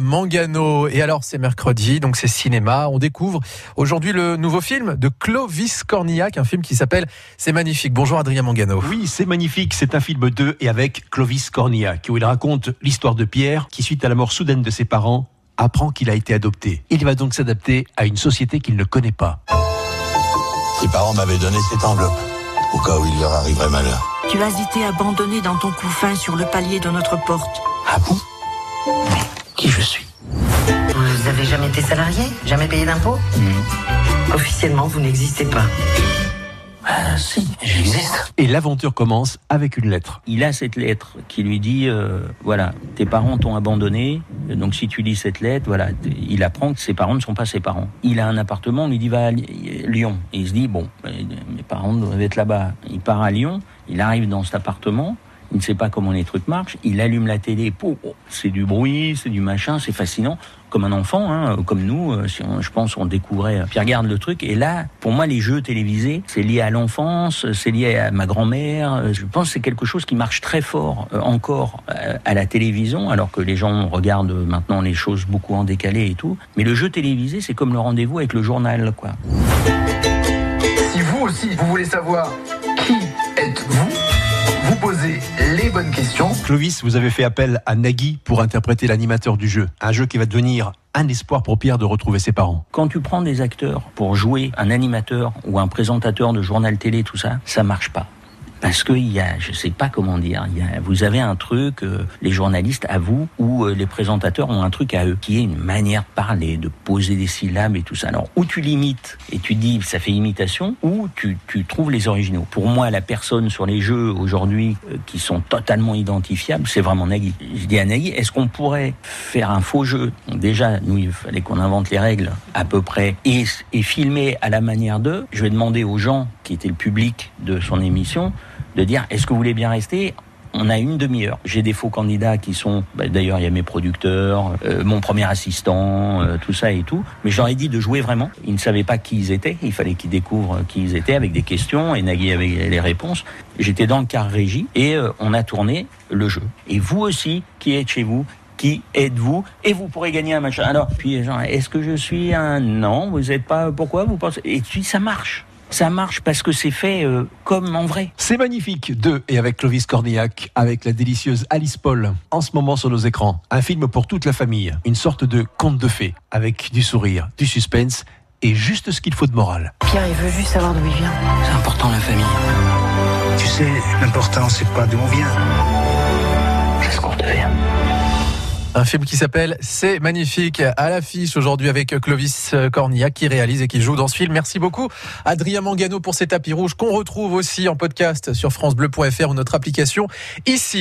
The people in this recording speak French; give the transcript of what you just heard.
Mangano. Et alors, c'est mercredi, donc c'est cinéma. On découvre aujourd'hui le nouveau film de Clovis Cornillac, un film qui s'appelle C'est magnifique. Bonjour Adrien Mangano. Oui, c'est magnifique. C'est un film de et avec Clovis Cornillac, où il raconte l'histoire de Pierre, qui suite à la mort soudaine de ses parents, apprend qu'il a été adopté. Il va donc s'adapter à une société qu'il ne connaît pas. Tes parents m'avaient donné cette enveloppe, au cas où il leur arriverait malheur. Tu as été abandonné dans ton couffin sur le palier de notre porte. Ah bon Jamais été salarié Jamais payé d'impôts Officiellement, vous n'existez pas. Ah si, j'existe. Et l'aventure commence avec une lettre. il a cette lettre qui lui dit euh, voilà tes parents t'ont abandonné donc si tu lis cette lettre voilà il apprend que ses parents ne sont pas ses parents il a un appartement on lui dit va à Lyon et il se dit bon mes parents doivent être là-bas il part à Lyon il arrive dans cet appartement il ne sait pas comment les trucs marchent il allume la télé oh, c'est du bruit c'est du machin c'est fascinant comme un enfant, hein, comme nous, euh, si je pense, on découvrait. euh, Puis regarde le truc, et là, pour moi, les jeux télévisés, c'est lié à l'enfance, c'est lié à ma grand-mère. euh, Je pense que c'est quelque chose qui marche très fort encore à la télévision, alors que les gens regardent maintenant les choses beaucoup en décalé et tout. Mais le jeu télévisé, c'est comme le rendez-vous avec le journal, quoi. Si vous aussi, vous voulez savoir Clovis, vous avez fait appel à Nagui pour interpréter l'animateur du jeu. Un jeu qui va devenir un espoir pour Pierre de retrouver ses parents. Quand tu prends des acteurs pour jouer un animateur ou un présentateur de journal télé, tout ça, ça marche pas. Parce qu'il y a, je sais pas comment dire, y a, vous avez un truc, euh, les journalistes à vous, ou euh, les présentateurs ont un truc à eux, qui est une manière de parler, de poser des syllabes et tout ça. Alors, ou tu limites et tu dis ça fait imitation, ou tu, tu trouves les originaux. Pour moi, la personne sur les jeux aujourd'hui euh, qui sont totalement identifiables, c'est vraiment Nagui. Je dis à Nagui, est-ce qu'on pourrait faire un faux jeu? Donc Déjà, nous, il fallait qu'on invente les règles à peu près et, et filmer à la manière d'eux. Je vais demander aux gens qui étaient le public de son émission de dire est-ce que vous voulez bien rester? On a une demi-heure. J'ai des faux candidats qui sont, bah, d'ailleurs, il y a mes producteurs, euh, mon premier assistant, euh, tout ça et tout. Mais ai dit de jouer vraiment. Ils ne savaient pas qui ils étaient. Il fallait qu'ils découvrent qui ils étaient avec des questions et Nagui avec les réponses. J'étais dans le car régie et euh, on a tourné le jeu. Et vous aussi, qui êtes chez vous, qui êtes-vous? Et vous pourrez gagner un machin. Alors, puis, genre, est-ce que je suis un? Non Vous n'êtes pas. Pourquoi vous pensez? Et puis, ça marche. Ça marche parce que c'est fait euh, comme en vrai. C'est magnifique de et avec Clovis Cornillac, avec la délicieuse Alice Paul, en ce moment sur nos écrans. Un film pour toute la famille, une sorte de conte de fées, avec du sourire, du suspense et juste ce qu'il faut de morale. Pierre, il veut juste savoir d'où il vient. C'est important la famille. Tu sais, l'important c'est pas d'où on vient. C'est ce qu'on devient. Un film qui s'appelle C'est magnifique à l'affiche aujourd'hui avec Clovis Cornillac qui réalise et qui joue dans ce film. Merci beaucoup Adrien Mangano pour ces tapis rouges qu'on retrouve aussi en podcast sur francebleu.fr ou notre application ici.